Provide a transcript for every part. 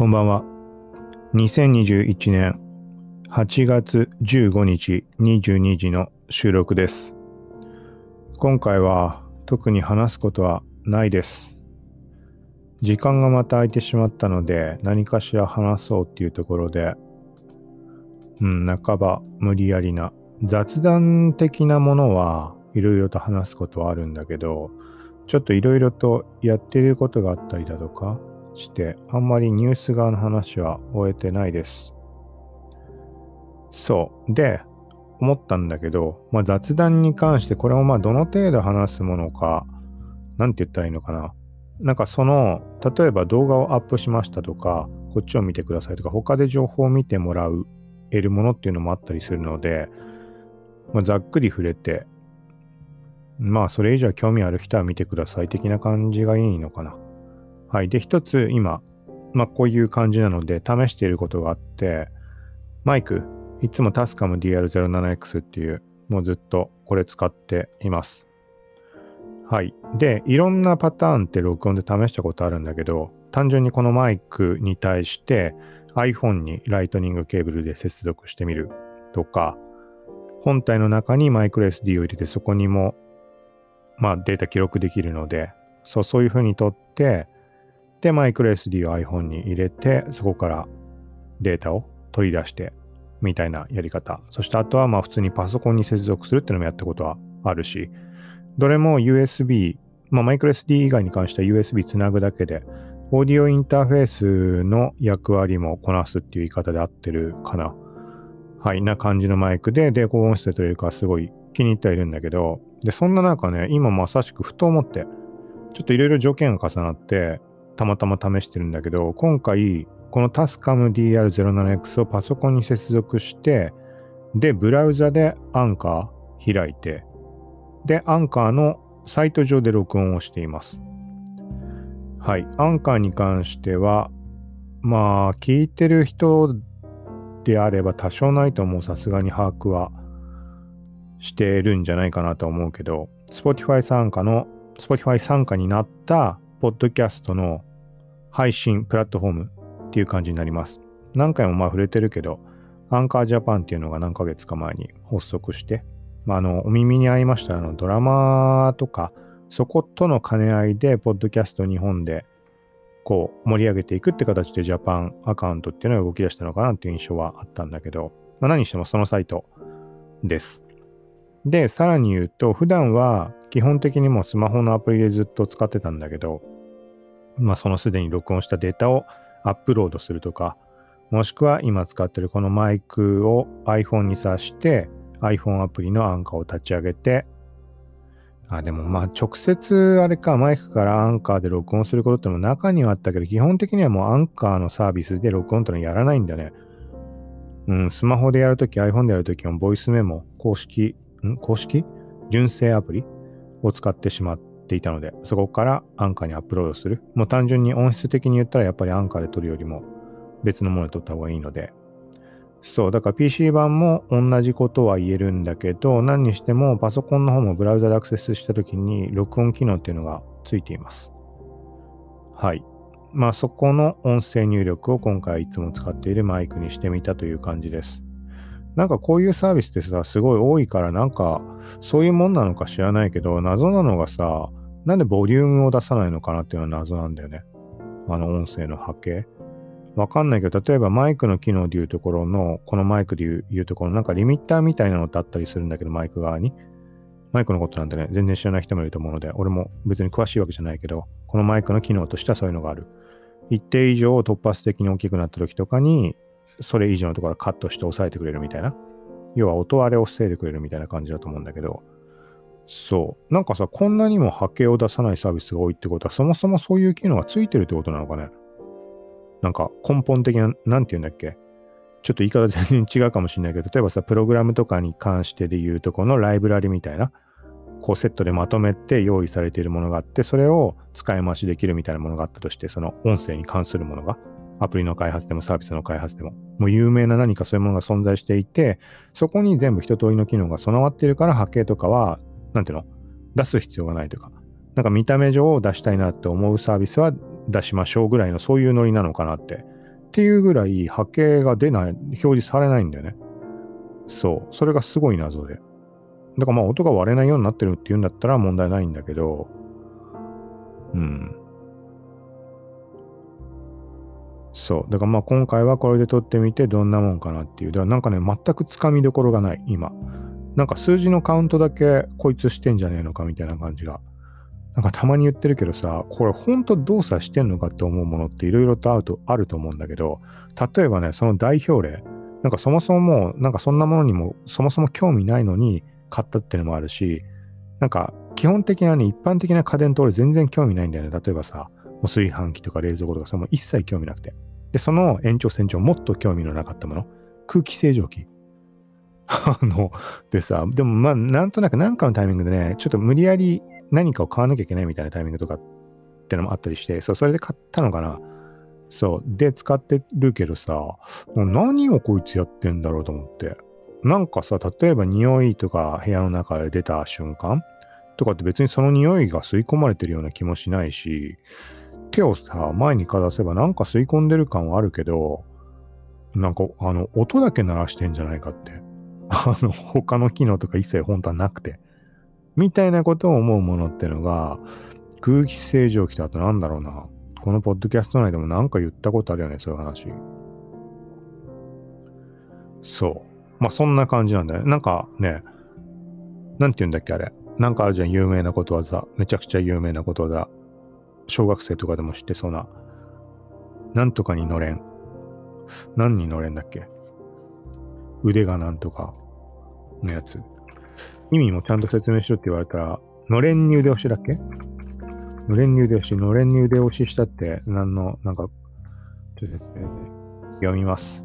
こんばんは。2021年8月15日22時の収録です。今回は特に話すことはないです。時間がまた空いてしまったので何かしら話そうっていうところで、うん、半ば無理やりな雑談的なものはいろいろと話すことはあるんだけど、ちょっといろいろとやってることがあったりだとかして、あんまりニュース側の話は終えてないです。そう。で、思ったんだけど、まあ、雑談に関してこれをまあどの程度話すものか、なんて言ったらいいのかな。なんかその、例えば動画をアップしましたとか、こっちを見てくださいとか、他で情報を見てもらう、得るものっていうのもあったりするので、まあ、ざっくり触れて、まあそれ以上興味ある人は見てください的な感じがいいのかな。はい。で、一つ今、まあこういう感じなので試していることがあって、マイク、いつもタスカム DR07X っていう、もうずっとこれ使っています。はい。で、いろんなパターンって録音で試したことあるんだけど、単純にこのマイクに対して iPhone にライトニングケーブルで接続してみるとか、本体の中にマイクロ SD を入れてそこにも、まあ、データ記録できるので、そうそういうふうにとって、で、マイクロ SD を iPhone に入れて、そこからデータを取り出してみたいなやり方。そしてあとはまあ普通にパソコンに接続するっていうのもやったことはあるし、どれも USB、まあマイクロ SD 以外に関しては USB つなぐだけで、オーディオインターフェースの役割もこなすっていう言い方で合ってるかな。はい、な感じのマイクで、で、高音質で取れるかすごい気に入ってはいるんだけど、で、そんな中ね、今まさしくふと思って、ちょっといろいろ条件が重なって、たまたま試してるんだけど、今回、この Tascam DR07X をパソコンに接続して、で、ブラウザでアンカー開いて、で、アンカーのサイト上で録音をしています。はい。アンカーに関しては、まあ、聞いてる人であれば多少ないと思う。さすがに把握はしてるんじゃないかなと思うけど、Spotify 参加の、Spotify 参加になったポッドキャストの配信プラットフォームっていう感じになります。何回もまあ触れてるけど、アンカージャパンっていうのが何ヶ月か前に発足して、まあ、あの、お耳に合いましたあのドラマとか、そことの兼ね合いで、ポッドキャスト日本で、こう、盛り上げていくって形でジャパンアカウントっていうのが動き出したのかなっていう印象はあったんだけど、まあ、何してもそのサイトです。で、さらに言うと、普段は基本的にもスマホのアプリでずっと使ってたんだけど、まあ、そのすでに録音したデータをアップロードするとか、もしくは今使ってるこのマイクを iPhone に挿して iPhone アプリのアンカーを立ち上げて、あ、でもまあ直接あれか、マイクからアンカーで録音することっても中にはあったけど、基本的にはもうアンカーのサービスで録音ってのはやらないんだね。うん、スマホでやるとき、iPhone でやるときも、ボイスメモ、公式、ん？公式？純正アプリを使ってしまっていたので、そこからアンカーにアップロードする。もう単純に音質的に言ったらやっぱりアンカーで撮るよりも別のもので撮った方がいいので、そう、だから PC 版も同じことは言えるんだけど、何にしてもパソコンの方もブラウザでアクセスしたときに録音機能っていうのがついています。はい。まあそこの音声入力を今回いつも使っているマイクにしてみたという感じです。なんかこういうサービスってさ、すごい多いからなんかそういうもんなのか知らないけど、謎なのがさ、なんでボリュームを出さないのかなっていうのは謎なんだよね。あの音声の波形。わかんないけど、例えばマイクの機能でいうところの、このマイクでいうところの、なんかリミッターみたいなのってあったりするんだけど、マイク側に。マイクのことなんてね、全然知らない人もいると思うので、俺も別に詳しいわけじゃないけど、このマイクの機能としてはそういうのがある。一定以上突発的に大きくなった時とかに、それ以上のところカットして抑えてくれるみたいな。要は音割れを防いでくれるみたいな感じだと思うんだけど、そう。なんかさ、こんなにも波形を出さないサービスが多いってことは、そもそもそういう機能がついてるってことなのかね？なんか根本的な、なんて言うんだっけ？ちょっと言い方全然違うかもしれないけど、例えばさ、プログラムとかに関してで言うと、このライブラリみたいな、こうセットでまとめて用意されているものがあって、それを使い回しできるみたいなものがあったとして、その音声に関するものが、アプリの開発でもサービスの開発でも、もう有名な何かそういうものが存在していて、そこに全部一通りの機能が備わっているから波形とかは、なんていうの？出す必要がないというか、なんか見た目上を出したいなって思うサービスは出しましょうぐらいのそういうノリなのかなってっていうぐらい波形が出ない、表示されないんだよね。そう。それがすごい謎で。だからまあ音が割れないようになってるっていうんだったら問題ないんだけど、うん。そう。だからまあ今回はこれで撮ってみてどんなもんかなっていう。だからなんかね、全くつかみどころがない、今。なんか数字のカウントだけこいつしてんじゃねえのかみたいな感じが。なんかたまに言ってるけどさ、これ本当動作してんのかって思うものっていろいろとあるとあると思うんだけど、例えばね、その代表例、なんかそもそももう、なんかそんなものにもそもそも興味ないのに買ったっていうのもあるし、なんか基本的なね、一般的な家電と俺全然興味ないんだよね。例えばさ、もう炊飯器とか冷蔵庫とかさ、もう一切興味なくて。で、その延長線上、もっと興味のなかったもの、空気清浄機。あの、でさ、でもまあ、なんとなくなんかのタイミングでね、ちょっと無理やり何かを買わなきゃいけないみたいなタイミングとかってのもあったりして、そう、それで買ったのかな。そう。で、使ってるけどさ、もう何をこいつやってんだろうと思って。なんかさ、例えば匂いとか部屋の中で出た瞬間とかって別にその匂いが吸い込まれてるような気もしないし、手をさ、前にかざせばなんか吸い込んでる感はあるけど、なんかあの、音だけ鳴らしてんじゃないかって。あの、他の機能とか一切本当はなくて。みたいなことを思うものってのが、空気清浄機だとなんだろうな。このポッドキャスト内でもなんか言ったことあるよね、そういう話。そう。まあそんな感じなんだよね。なんかね、なんて言うんだっけあれ。なんかあるじゃん、有名なことわざ。めちゃくちゃ有名なことわざ。小学生とかでも知ってそうな。なんとかに乗れん。何に乗れんだっけ？腕がなんとかのやつ。意味もちゃんと説明しろって言われたら、のれんに腕押しだっけ？のれんに腕押し、のれんに腕押ししたって、何の、なんか、ちょっと説明読みます。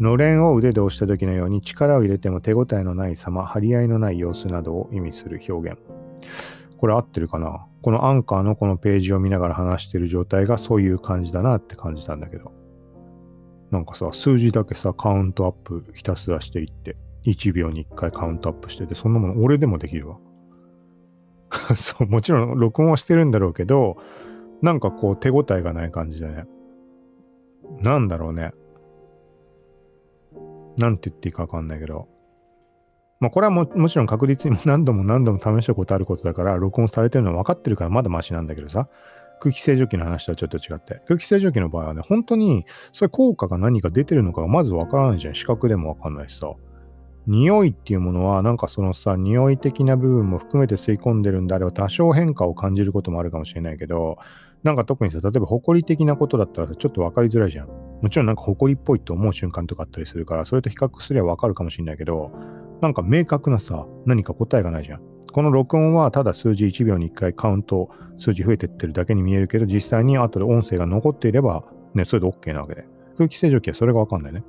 のれんを腕で押した時のように力を入れても手応えのない様、張り合いのない様子などを意味する表現。これ合ってるかな？このアンカーのこのページを見ながら話してる状態がそういう感じだなって感じたんだけど。なんかさ、数字だけさ、カウントアップひたすらしていって、1秒に1回カウントアップしてて、そんなもの俺でもできるわ。そう、もちろん録音はしてるんだろうけど、なんかこう手応えがない感じでね。なんだろうね。なんて言っていいかわかんないけど。まあこれはももちろん確実に何度も何度も試したことあることだから、録音されてるのは分かってるからまだマシなんだけどさ。空気清浄機の話とはちょっと違って。空気清浄機の場合はね、本当にそれ効果が何か出てるのかがまずわからないじゃん。視覚でもわかんないしさ。匂いっていうものは、なんかそのさ、匂い的な部分も含めて吸い込んでるんであれば、多少変化を感じることもあるかもしれないけど、なんか特にさ、例えば埃的なことだったらさ、ちょっと分かりづらいじゃん。もちろんなんか埃っぽいと思う瞬間とかあったりするから、それと比較すれば分かるかもしれないけど、なんか明確なさ、何か答えがないじゃん。この録音はただ数字1秒に1回カウント、数字増えてってるだけに見えるけど、実際に後で音声が残っていれば、ね、それで OK なわけで。空気清浄機はそれが分かんないね。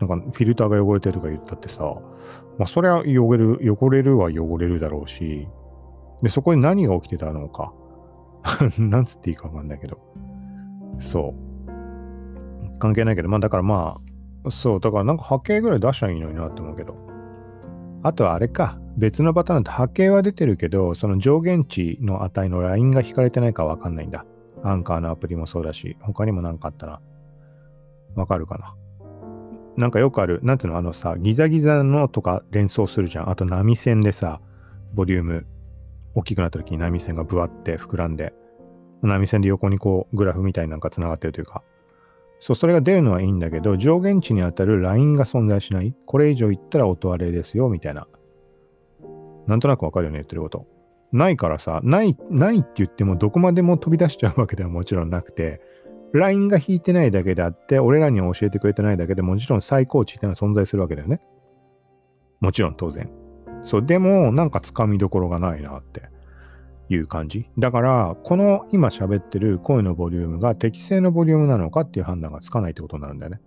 なんかフィルターが汚れてるとか言ったってさ、まあそれは汚れる、汚れるは汚れるだろうし、で、そこに何が起きてたのか。なんつっていいかわかんないけど。そう。関係ないけど、まあだからまあ、そう、だからなんか波形ぐらい出しゃいいのになって思うけど。あとはあれか、別のパターンだと波形は出てるけど、その上限値の値のラインが引かれてないかわかんないんだ。アンカーのアプリもそうだし、他にも何かあったら、わかるかな？なんかよくある、なんていうの、あのさ、ギザギザのとか連想するじゃん。あと波線でさ、ボリューム大きくなった時に波線がブワって膨らんで、波線で横にこうグラフみたいなんか繋がってるというか、そう、それが出るのはいいんだけど、上限値に当たるラインが存在しない。これ以上いったら音割れですよ、みたいな。なんとなくわかるよね、言ってること。ないからさ、ない、ないって言ってもどこまでも飛び出しちゃうわけではもちろんなくて、ラインが引いてないだけであって、俺らには教えてくれてないだけでもちろん最高値っていうのは存在するわけだよね。もちろん当然。そう、でもなんかつかみどころがないなっていう感じ。だから、この今喋ってる声のボリュームが適正のボリュームなのかっていう判断がつかないってことになるんだよね。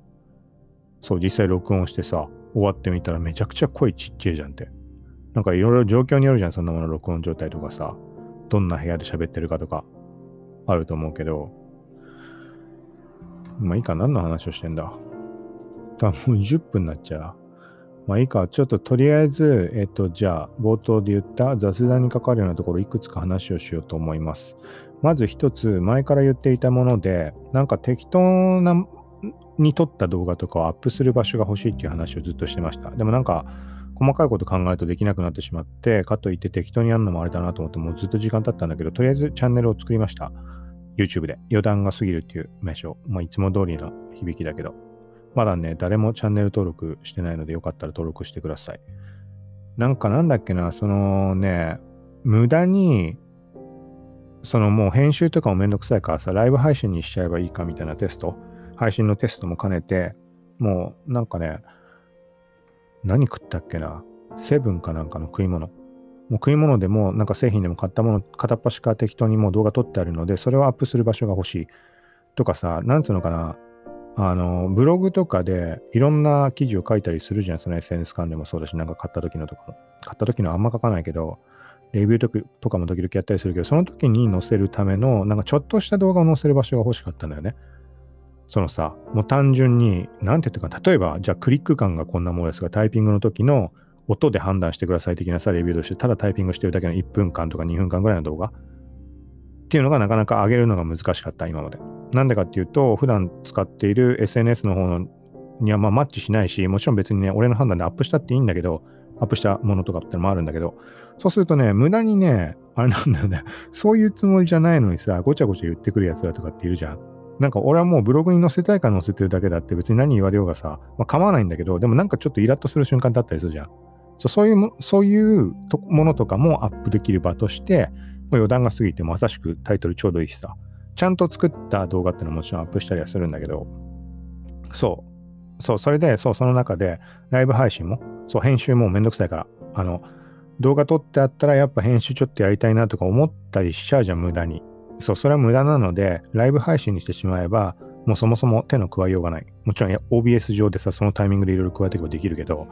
そう、実際録音してさ、終わってみたらめちゃくちゃ声ちっちゃいじゃんって。なんかいろいろ状況によるじゃん、そんなもの録音状態とかさ、どんな部屋で喋ってるかとか、あると思うけど、まあいいか、何の話をしてんだ。多分もう10分になっちゃう。まあいいか、ちょっととりあえず、えっと、じゃあ、冒頭で言った雑談に関わるようなところ、いくつか話をしようと思います。まず一つ、前から言っていたもので、なんか適当なに撮った動画とかをアップする場所が欲しいっていう話をずっとしてました。でもなんか、細かいこと考えるとできなくなってしまって、かといって適当にやるのもあれだなと思って、もうずっと時間経ったんだけど、とりあえずチャンネルを作りました。YouTube で。余談が過ぎるっていう名称。まあ、いつも通りの響きだけど。まだね、誰もチャンネル登録してないので、よかったら登録してください。なんかなんだっけな、そのね、無駄に、そのもう編集とかもめんどくさいからさ、ライブ配信にしちゃえばいいかみたいなテスト、配信のテストも兼ねて、もうなんかね、何食ったっけな、セブンかなんかの食い物。もう食い物でも、なんか製品でも買ったもの、片っ端から適当にもう動画撮ってあるので、それをアップする場所が欲しい。とかさ、なんつうのかな、あの、ブログとかでいろんな記事を書いたりするじゃん。その SNS 関連もそうだし、なんか買った時のとかも。買った時のあんま書かないけど、レビューとかも時々やったりするけど、その時に載せるための、なんかちょっとした動画を載せる場所が欲しかったんだよね。そのさ、もう単純に、なんて言うか、例えば、じゃあクリック感がこんなものですが、タイピングの時の音で判断してください的なさ、レビューとして、ただタイピングしてるだけの1分間とか2分間ぐらいの動画っていうのがなかなか上げるのが難しかった、今まで。なんでかっていうと、普段使っている SNS の方にはまマッチしないし、もちろん別にね、俺の判断でアップしたっていいんだけど、アップしたものとかってのもあるんだけど、そうするとね、無駄にね、あれなんだよね、そういうつもりじゃないのにさ、ごちゃごちゃ言ってくるやつらとかっているじゃん。なんか俺はもうブログに載せたいから載せてるだけだって別に何言われようがさ、まあ、構わないんだけど、でもなんかちょっとイラッとする瞬間だったりするじゃん。そうそういうもそういうものとかもアップできる場として、もう余談が過ぎてまさしくタイトルちょうどいいしさ、ちゃんと作った動画ってのももちろんアップしたりはするんだけど、そう。そう、それで、そう、その中で、ライブ配信も、そう、編集もめんどくさいから、あの、動画撮ってあったらやっぱ編集ちょっとやりたいなとか思ったりしちゃうじゃん、無駄に。そう、それは無駄なので、ライブ配信にしてしまえば、もうそもそも手の加えようがない。もちろん OBS 上でさ、そのタイミングでいろいろ加えていけばできるけど、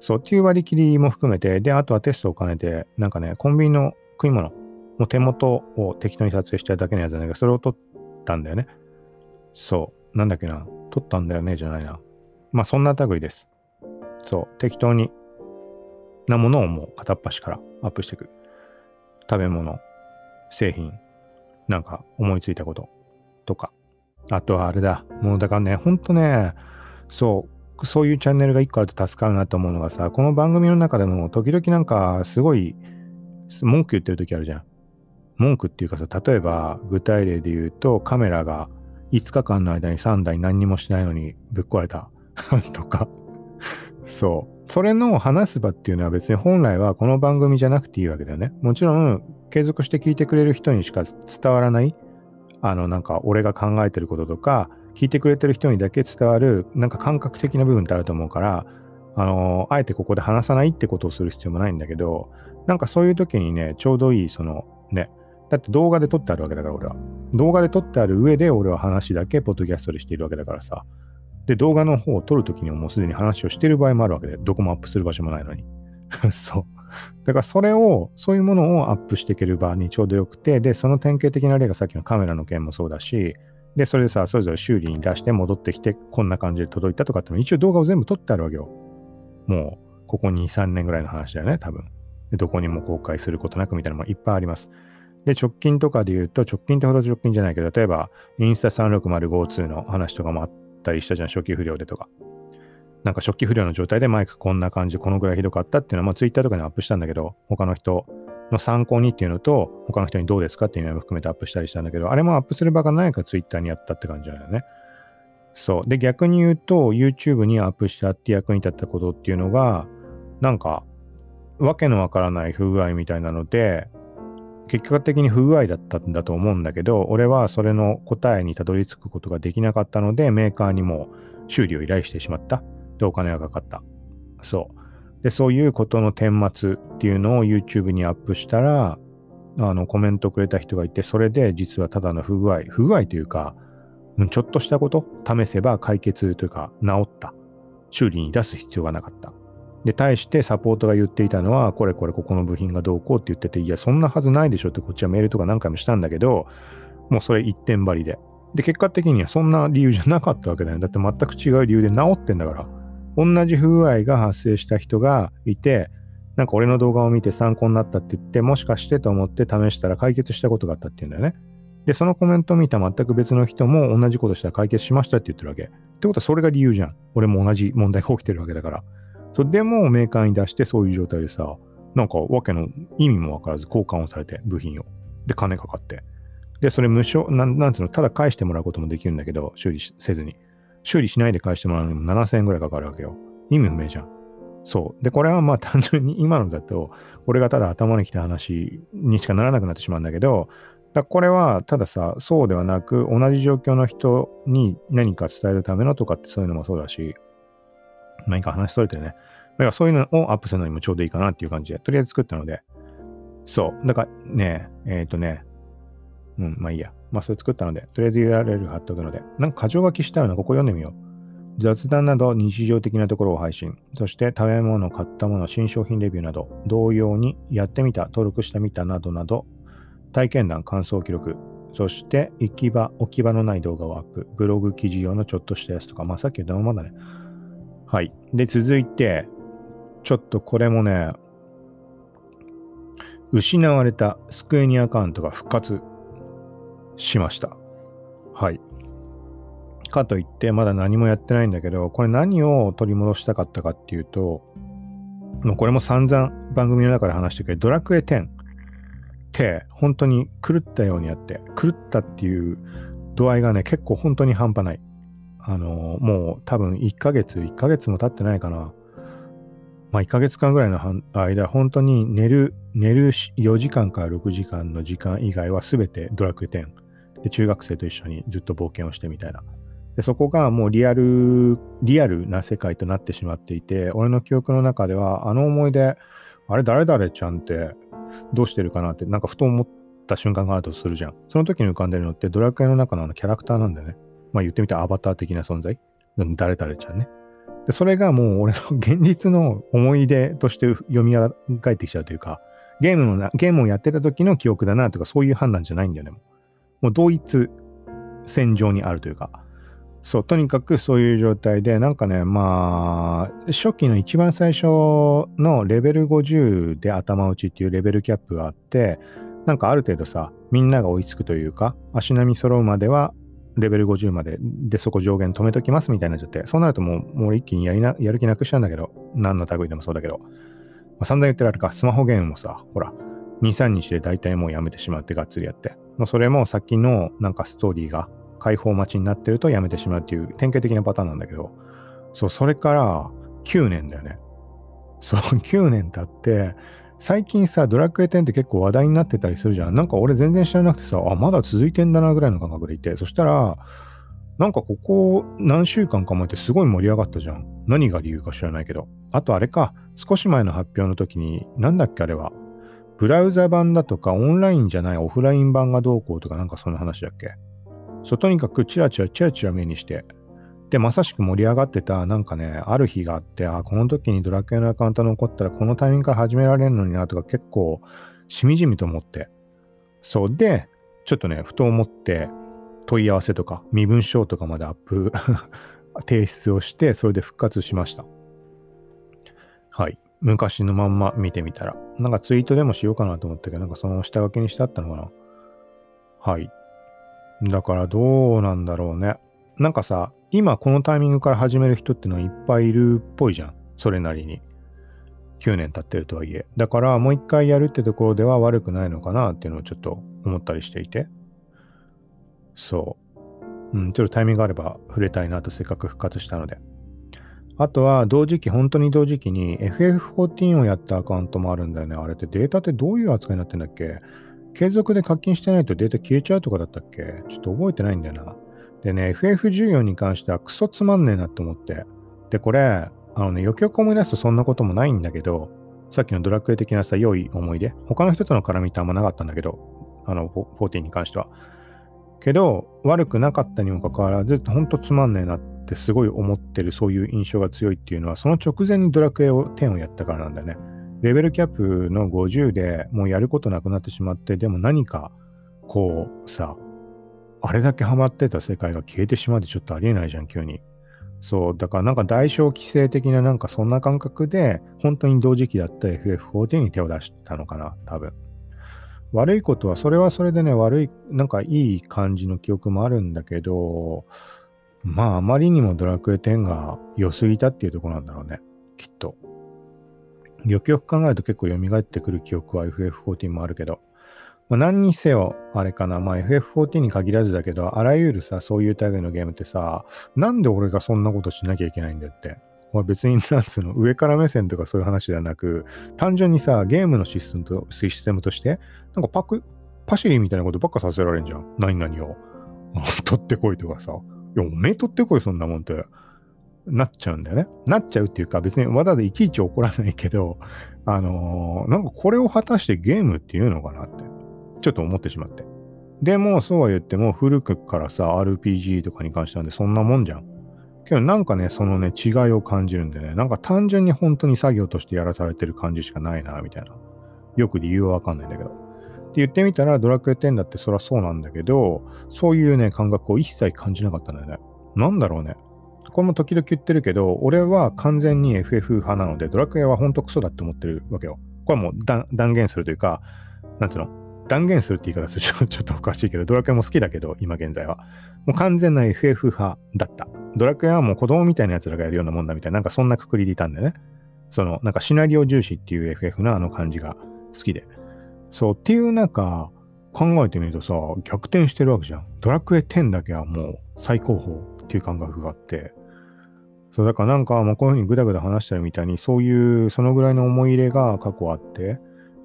そうっていう割り切りも含めて、で、あとはテストを兼ねて、なんかね、コンビニの食い物、もう手元を適当に撮影しただけのやつなんだけど、それを撮ったんだよね。そう。なんだっけな。撮ったんだよね、じゃないな。まあ、そんな類です。そう。適当になものをもう片っ端からアップしていく。食べ物、製品、なんか思いついたこととか。あとはあれだ。もうだからね、ほんとね、そう、そういうチャンネルが1個あると助かるなと思うのがさ、この番組の中でも時々なんかすごい文句言ってる時あるじゃん。文句っていうかさ、例えば具体例で言うとカメラが5日間の間に3台何にもしないのにぶっ壊れた とかそう。それの話す場っていうのは別に本来はこの番組じゃなくていいわけだよね。もちろん継続して聞いてくれる人にしか伝わらない、あのなんか俺が考えてることとか、聞いてくれてる人にだけ伝わるなんか感覚的な部分ってあると思うから、あのあえてここで話さないってことをする必要もないんだけど、なんかそういう時にね、ちょうどいいそのね、だって動画で撮ってあるわけだから俺は。動画で撮ってある上で俺は話だけポッドキャストでしているわけだからさ。で、動画の方を撮るときにもうすでに話をしている場合もあるわけで、どこもアップする場所もないのに。そう。だからそれを、そういうものをアップしていける場にちょうどよくて、で、その典型的な例がさっきのカメラの件もそうだし、で、それでさ、それぞれ修理に出して戻ってきて、こんな感じで届いたとかっても一応動画を全部撮ってあるわけよ。もう、ここ2、3年ぐらいの話だよね、多分。でどこにも公開することなくみたいなのもいっぱいあります。で、直近とかで言うと、直近ってほど直近じゃないけど、例えば、インスタ36052の話とかもあってたりしたじゃん、初期不良でとか。なんか初期不良の状態でマイクこんな感じ、このぐらいひどかったっていうのは、まあ、ツイッターとかにアップしたんだけど、他の人の参考にっていうのと、他の人にどうですかっていうのも含めてアップしたりしたんだけど、あれもアップする場がないからツイッターにやったって感じだよね。そう。で、逆に言うと、YouTube にアップしたって役に立ったことっていうのが、なんか、わけのわからない不具合みたいなので、結果的に不具合だったんだと思うんだけど、俺はそれの答えにたどり着くことができなかったので、メーカーにも修理を依頼してしまった。で、お金がかかった。そう。で、そういうことの顛末っていうのを YouTube にアップしたら、あの、コメントくれた人がいて、それで実はただの不具合、不具合というか、ちょっとしたこと試せば解決というか治った。修理に出す必要がなかった。で、対してサポートが言っていたのは、これこれここの部品がどうこうって言ってて、いや、そんなはずないでしょってこっちはメールとか何回もしたんだけど、もうそれ一点張りで。で、結果的にはそんな理由じゃなかったわけだよね。だって全く違う理由で治ってんだから。同じ不具合が発生した人がいて、なんか俺の動画を見て参考になったって言って、もしかしてと思って試したら解決したことがあったって言うんだよね。で、そのコメントを見た全く別の人も同じことしたら解決しましたって言ってるわけ。ってことはそれが理由じゃん。俺も同じ問題が起きてるわけだから。そうでもメーカーに出してそういう状態でさ、なんかわけの意味もわからず交換をされて、部品を。で、金かかって。で、それ無償、なん、なんつうの、ただ返してもらうこともできるんだけど、修理せずに。修理しないで返してもらうのにも7000円ぐらいかかるわけよ。意味不明じゃん。そう。で、これはまあ単純に今のだと、俺がただ頭にきた話にしかならなくなってしまうんだけど、だこれはたださ、そうではなく、同じ状況の人に何か伝えるためのとかってそういうのもそうだし、何か話それてるね。だからそういうのをアップするのにもちょうどいいかなっていう感じで、とりあえず作ったので、そう。だからね、えっ、ー、とね、うん、まあいいや。まあそれ作ったので、とりあえず URL 貼っておくので、なんか箇条書きしたような、ここ読んでみよう。雑談など日常的なところを配信、そして食べ物、買ったもの、新商品レビューなど、同様にやってみた、登録してみたなどなど、体験談、感想記録、そして行き場、置き場のない動画をアップ、ブログ記事用のちょっとしたやつとか、まあさっき言ったままだね。はい。で、続いて、ちょっとこれもね、失われたスクエニアカウントが復活しました。はい。かといってまだ何もやってないんだけど、これ何を取り戻したかったかっていうと、もうこれも散々番組の中で話してくれドラクエ10って本当に狂ったようにやって、狂ったっていう度合いがね、結構本当に半端ない。あのもう多分1ヶ月、1ヶ月も経ってないかな。まあ1ヶ月間ぐらいの間、本当に寝る、寝る4時間から6時間の時間以外は全てドラクエ10。で、中学生と一緒にずっと冒険をしてみたいな。でそこがもうリアル、リアルな世界となってしまっていて、俺の記憶の中では、あの思い出、あれ誰々ちゃんってどうしてるかなって、なんかふと思った瞬間があるとするじゃん。その時に浮かんでるのってドラクエの中のあのキャラクターなんだよね。まあ言ってみたらアバター的な存在？誰々ちゃんね。でそれがもう俺の現実の思い出として蘇ってきちゃうというか、ゲームのな、ゲームをやってた時の記憶だなとかそういう判断じゃないんだよね。もう同一線上にあるというか。そう、とにかくそういう状態で、なんかね、まあ、初期の一番最初のレベル50で頭打ちっていうレベルキャップがあって、なんかある程度さ、みんなが追いつくというか、足並み揃うまではレベル50まで。でそこ上限止めときますみたいになっちゃって、そうなるともうもう一気にやりなやる気なくしちゃうんだけど、何の類でもそうだけど、まあ、散々言ってられるか、スマホゲームもさ、ほら、2、3日で大体もうやめてしまってがっつりやって、もうそれも先のなんかストーリーが解放待ちになってるとやめてしまうっていう典型的なパターンなんだけど、そう、それから9年だよね。そう、9年経って、最近さ、ドラクエ10って結構話題になってたりするじゃん。なんか俺全然知らなくてさ、あ、まだ続いてんだなぐらいの感覚でいて、そしたら、なんかここ何週間か前ってすごい盛り上がったじゃん。何が理由か知らないけど。あとあれか、少し前の発表の時に、なんだっけあれは。ブラウザ版だとかオンラインじゃないオフライン版がどうこうとかなんかその話だっけそう、とにかくチラチラチラチラ目にして、で、まさしく盛り上がってた、なんかね、ある日があって、あ、この時にドラクエのアカウント残ったら、このタイミングから始められるのになとか、結構、しみじみと思って。そうで、ちょっとね、ふと思って、問い合わせとか、身分証とかまでアップ 提出をして、それで復活しました。はい。昔のまんま見てみたら。なんかツイートでもしようかなと思ったけど、なんかその下書きにしてあったのかな。はい。だからどうなんだろうね。なんかさ、今このタイミングから始める人ってのはいっぱいいるっぽいじゃん。それなりに。9年経ってるとはいえ。だからもう一回やるってところでは悪くないのかなっていうのをちょっと思ったりしていて。そう。うん、ちょっとタイミングがあれば触れたいなとせっかく復活したので。あとは同時期、本当に同時期に FF14 をやったアカウントもあるんだよね。あれってデータってどういう扱いになってんだっけ？継続で課金してないとデータ消えちゃうとかだったっけ？ちょっと覚えてないんだよな。でね、FF14 に関してはクソつまんねえなって思って。で、これ、あのね、よくよく思い出すとそんなこともないんだけど、さっきのドラクエ的なさ、良い思い出。他の人との絡みってあんまなかったんだけど、あの、14に関しては。けど、悪くなかったにもかかわらず、ほんとつまんねえなってすごい思ってる、そういう印象が強いっていうのは、その直前にドラクエを10をやったからなんだよね。レベルキャップの50でもうやることなくなってしまって、でも何かこうさ、あれだけハマってた世界が消えてしまってちょっとありえないじゃん、急に。そう、だからなんか代償規制的ななんかそんな感覚で、本当に同時期だった FF14 に手を出したのかな、多分。悪いことは、それはそれでね、悪い、なんかいい感じの記憶もあるんだけど、まあ、あまりにもドラクエ10が良すぎたっていうとこなんだろうね、きっと。よくよく考えると結構蘇ってくる記憶は FF14 もあるけど、まあ、何にせよ、あれかな、まあ FF14 に限らずだけど、あらゆるさ、そういう類のゲームってさ、なんで俺がそんなことしなきゃいけないんだって。まあ、別に、なんつうの、上から目線とかそういう話ではなく、単純にさ、ゲームのシステムとシステムとして、なんかパク、パシリみたいなことばっかさせられんじゃん。何々を。取ってこいとかさ。いや、おめえ取ってこい、そんなもんって。なっちゃうんだよね。なっちゃうっていうか、別にわざわざいちいち怒らないけど、あのー、なんかこれを果たしてゲームっていうのかなって。ちょっと思ってしまって。でも、そうは言っても、古くからさ、RPG とかに関してはね、そんなもんじゃん。けど、なんかね、そのね、違いを感じるんでね、なんか単純に本当に作業としてやらされてる感じしかないな、みたいな。よく理由はわかんないんだけど。って言ってみたら、ドラクエ10だってそりゃそうなんだけど、そういうね、感覚を一切感じなかったんだよね。なんだろうね。これも時々言ってるけど、俺は完全に FF 派なので、ドラクエは本当クソだって思ってるわけよ。これはもう断言するというか、なんつうの？断言するって言い方すると ちょっとおかしいけど、ドラクエも好きだけど、今現在は。もう完全な FF 派だった。ドラクエはもう子供みたいな奴らがやるようなもんだみたいな、なんかそんなくくりでいたんだよね。その、なんかシナリオ重視っていう FF のあの感じが好きで。そう、っていう中、考えてみるとさ、逆転してるわけじゃん。ドラクエ10だけはもう最高峰っていう感覚があって、そう、だからなんかもうこういうふうにぐだぐだ話してるみたいに、そういう、そのぐらいの思い入れが過去あって、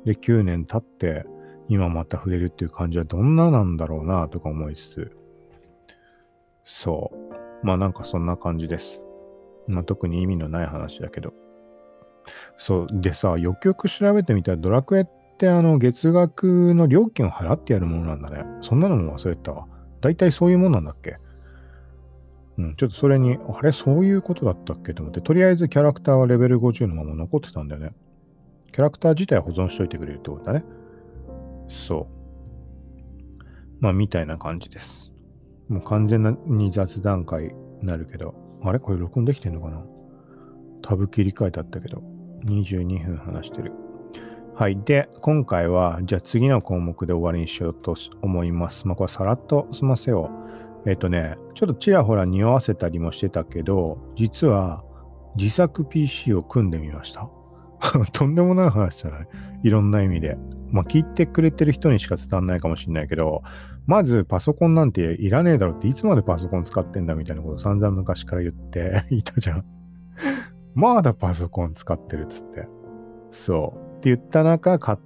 で、9年経って、今また触れるっていう感じはどんななんだろうなとか思いつつ、そう。まあなんかそんな感じです。まあ特に意味のない話だけど。そう。でさ、よくよく調べてみたらドラクエってあの月額の料金を払ってやるものなんだね。そんなのも忘れてたわ。大体そういうもんなんだっけうん、ちょっとそれに、あれ、そういうことだったっけと思って、とりあえずキャラクターはレベル50のまま残ってたんだよね。キャラクター自体は保存しといてくれるってことだね。そう。まあ、みたいな感じです。もう完全に雑談会になるけど、あれ？これ録音できてんのかな？タブ切り替えてあったけど、22分話してる。はい。で、今回は、じゃあ次の項目で終わりにしようと思います。まあ、これさらっと済ませよう。えっ、とね、ちょっとちらほら匂わせたりもしてたけど、実は自作 PC を組んでみました。とんでもない話じゃない？いろんな意味で。まあ、聞いてくれてる人にしか伝わんないかもしんないけど、まずパソコンなんていらねえだろっていつまでパソコン使ってんだみたいなこと散々昔から言って いたじゃん。まだパソコン使ってるっつって。そう。って言った中、買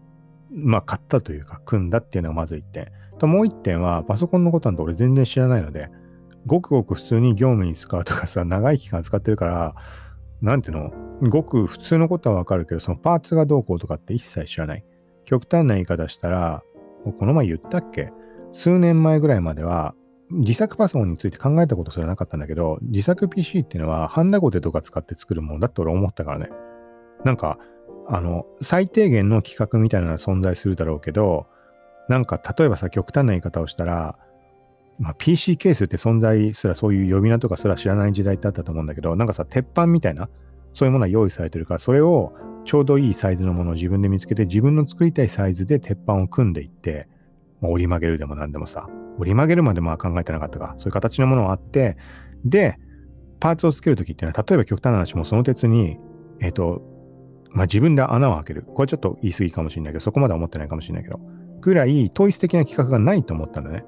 まあ買ったというか組んだっていうのがまず一点。ともう一点はパソコンのことなんて俺全然知らないので、ごくごく普通に業務に使うとかさ、長い期間使ってるから、なんていうの？ごく普通のことはわかるけど、そのパーツがどうこうとかって一切知らない。極端な言い方したら、この前言ったっけ？数年前ぐらいまでは、自作パソコンについて考えたことすらなかったんだけど、自作 PC っていうのはハンダゴテとか使って作るものだって俺思ったからね。なんか、あの、最低限の企画みたいなのは存在するだろうけど、なんか例えばさ、極端な言い方をしたら、まあ、PC ケースって存在すらそういう呼び名とかすら知らない時代ってあったと思うんだけど、なんかさ、鉄板みたいな、そういうものは用意されてるから、それをちょうどいいサイズのものを自分で見つけて、自分の作りたいサイズで鉄板を組んでいって、まあ、折り曲げるでも何でもさ、折り曲げるまでまあ考えてなかったか、そういう形のものがあって、で、パーツをつけるときっていうのは、例えば極端な話もその鉄に、えっ、ー、と、まあ、自分で穴を開ける。これちょっと言い過ぎかもしれないけど、そこまでは思ってないかもしれないけど、ぐらい統一的な企画がないと思ったんだね。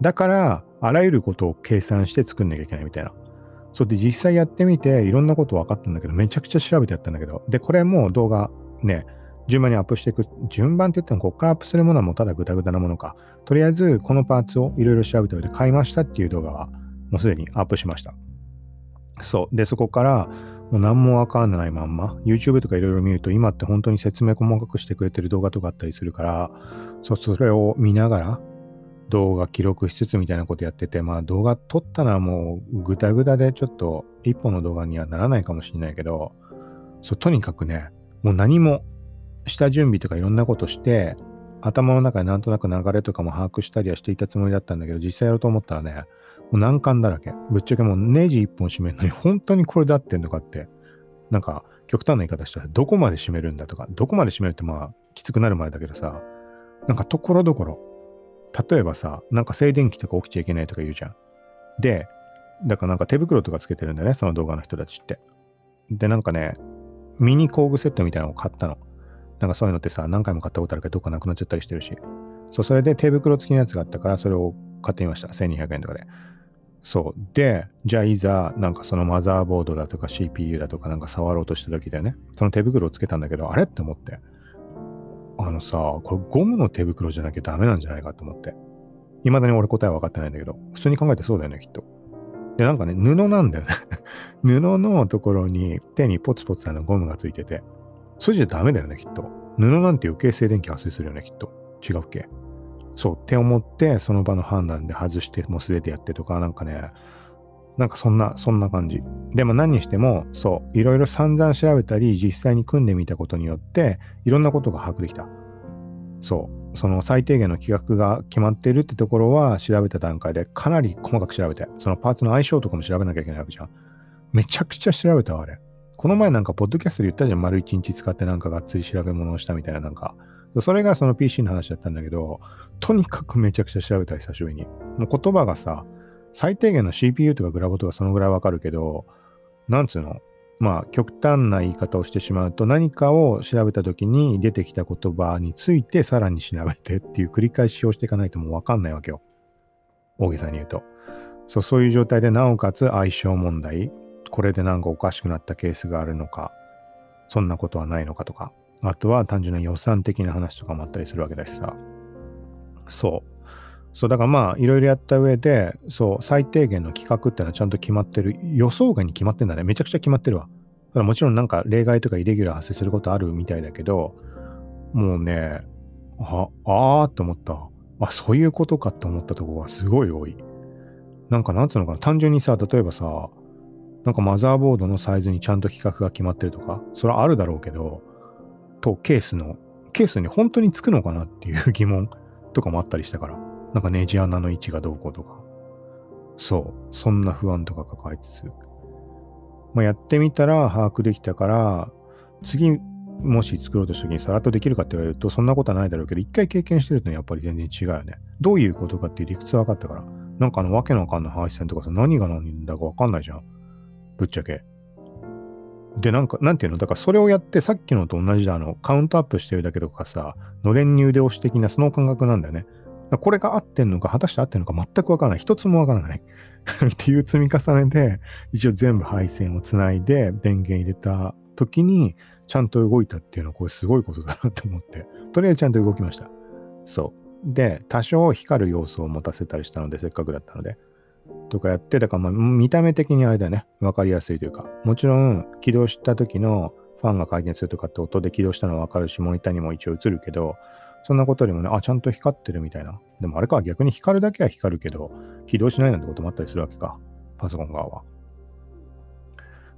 だから、あらゆることを計算して作んなきゃいけないみたいな。そうで実際やってみていろんなこと分かったんだけど、めちゃくちゃ調べてやったんだけど、で、これも動画ね、順番にアップしていく。順番って言っても、ここからアップするものはもうただグダグダなものか。とりあえず、このパーツをいろいろ調べておいて買いましたっていう動画は、もうすでにアップしました。そう。で、そこから、もう何もわかんないまんま、YouTube とかいろいろ見ると、今って本当に説明細かくしてくれてる動画とかあったりするから、そうそれを見ながら、動画記録しつつみたいなことやってて、まあ動画撮ったのはもうぐだぐだでちょっと一本の動画にはならないかもしれないけど、そうとにかくね、もう何も下準備とかいろんなことして、頭の中でなんとなく流れとかも把握したりはしていたつもりだったんだけど、実際やろうと思ったらね、もう難関だらけ。ぶっちゃけもうネジ一本締めるのに 本当にこれで合ってんのかって、なんか極端な言い方したらどこまで締めるんだとか、どこまで締めるってまあきつくなる前だけどさ、なんかところどころ、例えばさ、なんか静電気とか起きちゃいけないとか言うじゃん。で、だからなんか手袋とかつけてるんだよね、その動画の人たちって。で、なんかね、ミニ工具セットみたいなのを買ったの。なんかそういうのってさ、何回も買ったことあるけど、どっかなくなっちゃったりしてるし。そう、それで手袋付きのやつがあったから、それを買ってみました。1200円とかで。そう。で、じゃあいざ、なんかそのマザーボードだとか CPU だとかなんか触ろうとした時だよね。その手袋をつけたんだけど、あれって思って。あのさ、これゴムの手袋じゃなきゃダメなんじゃないかと思って。未だに俺答えは分かってないんだけど、普通に考えてそうだよね、きっと。で、なんかね、布なんだよね 布のところに手にポツポツあのゴムがついてて、それじゃダメだよね、きっと。布なんて余計静電気発生するよね、きっと。違うっけ？そうって思って、その場の判断で外して、もう素手でやってとか、なんかね、なんかそんな、そんな感じ。でも何にしても、そう、いろいろ散々調べたり、実際に組んでみたことによって、いろんなことが把握できた。そう。その最低限の規格が決まってるってところは調べた段階でかなり細かく調べて、そのパーツの相性とかも調べなきゃいけないわけじゃん。めちゃくちゃ調べたわ、あれ。この前なんか、ポッドキャストで言ったじゃん。丸一日使ってなんかがっつり調べ物をしたみたいな、なんか。それがその PC の話だったんだけど、とにかくめちゃくちゃ調べた、久しぶりに。もう言葉がさ、最低限の CPU とかグラボとかそのぐらいわかるけど、なんつうの？まあ、極端な言い方をしてしまうと、何かを調べた時に出てきた言葉についてさらに調べてっていう繰り返しをしていかないともうわかんないわけよ。大げさに言うと。そう、そういう状態で、なおかつ相性問題、これでなんかおかしくなったケースがあるのか、そんなことはないのかとか、あとは単純な予算的な話とかもあったりするわけだしさ。そう。そう、だからまあ、いろいろやった上で、そう、最低限の企画ってのはちゃんと決まってる。予想外に決まってんだね。めちゃくちゃ決まってるわた。だもちろんなんか例外とかイレギュラー発生することあるみたいだけど、もうね、あ、あーって思った。あ、そういうことかって思ったとこがすごい多い。なんかなんつうのかな、単純にさ、例えばさ、なんかマザーボードのサイズにちゃんと規格が決まってるとか、それはあるだろうけど、とケースの、ケースに本当につくのかなっていう疑問とかもあったりしたから。なんかネジ穴の位置がどうこうとか。そう。そんな不安とか抱えつつ。まあ、やってみたら把握できたから、次、もし作ろうとした時にさらっとできるかって言われると、そんなことはないだろうけど、一回経験してるとやっぱり全然違うよね。どういうことかっていう理屈分かったから。なんかあの、わけのわかんない配線とかさ、何が何だかわかんないじゃん。ぶっちゃけ。で、なんか、なんていうの？だからそれをやって、さっきのと同じだ、あの、カウントアップしてるだけとかさ、のれんに腕押し的なその感覚なんだよね。これが合ってんのか、果たして合ってんのか全くわからない。一つもわからない っていう積み重ねで、一応全部配線をつないで電源入れた時に、ちゃんと動いたっていうのは、これすごいことだなと思って、とりあえずちゃんと動きました。そう。で、多少光る要素を持たせたりしたので、せっかくだったので。とかやって、だからまあ見た目的にあれだよね。わかりやすいというか。もちろん、起動した時のファンが回転するとかって音で起動したのはわかるし、モニターにも一応映るけど、そんなことよりもね、あ、ちゃんと光ってるみたいな。でもあれか、逆に光るだけは光るけど、起動しないなんてこともあったりするわけか。パソコン側は。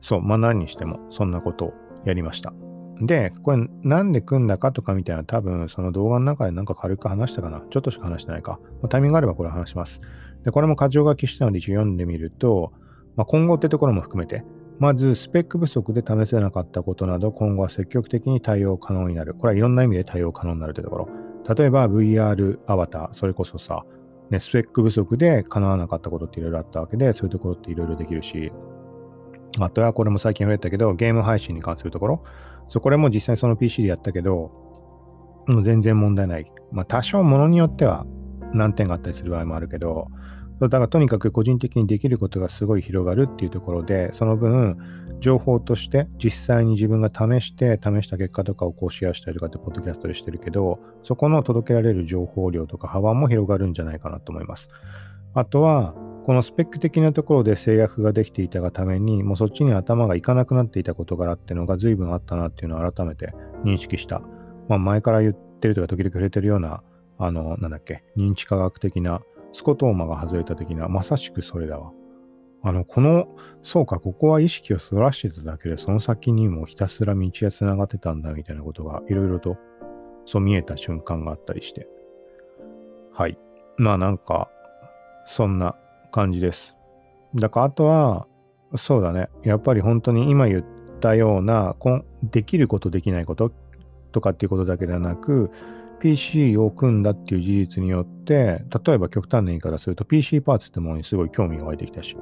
そう、まあ何にしても、そんなことをやりました。で、これなんで組んだかとかみたいな多分その動画の中でなんか軽く話したかな。ちょっとしか話してないか。まあ、タイミングがあればこれ話します。で、これも箇条書きしたので一応読んでみると、まあ、今後ってところも含めて、まず、スペック不足で試せなかったことなど、今後は積極的に対応可能になる。これはいろんな意味で対応可能になるというところ。例えば、VR アバター、それこそさ、ね、スペック不足で叶わなかったことっていろいろあったわけで、そういうところっていろいろできるし、あとはこれも最近増えたけど、ゲーム配信に関するところ、そこれも実際その PC でやったけど、もう全然問題ない。まあ、多少ものによっては難点があったりする場合もあるけど、だからとにかく個人的にできることがすごい広がるっていうところで、その分、情報として実際に自分が試して、試した結果とかをこうシェアしたりとかってポッドキャストでしてるけど、そこの届けられる情報量とか幅も広がるんじゃないかなと思います。あとは、このスペック的なところで制約ができていたがために、もうそっちに頭がいかなくなっていた事柄っていうのが随分あったなっていうのを改めて認識した。まあ前から言ってるとか時々触れてるような、あの、なんだっけ、認知科学的なスコトーマが外れた的な、まさしくそれだわ。あの、この、そうか、ここは意識をそらしてただけで、その先にもひたすら道が繋がってたんだ、みたいなことが、いろいろと、そう見えた瞬間があったりして。はい。まあなんか、そんな感じです。だからあとは、そうだね。やっぱり本当に今言ったような、できることできないこととかっていうことだけではなく、PC を組んだっていう事実によって、例えば極端な言い方すると PC パーツってものにすごい興味が湧いてきたし、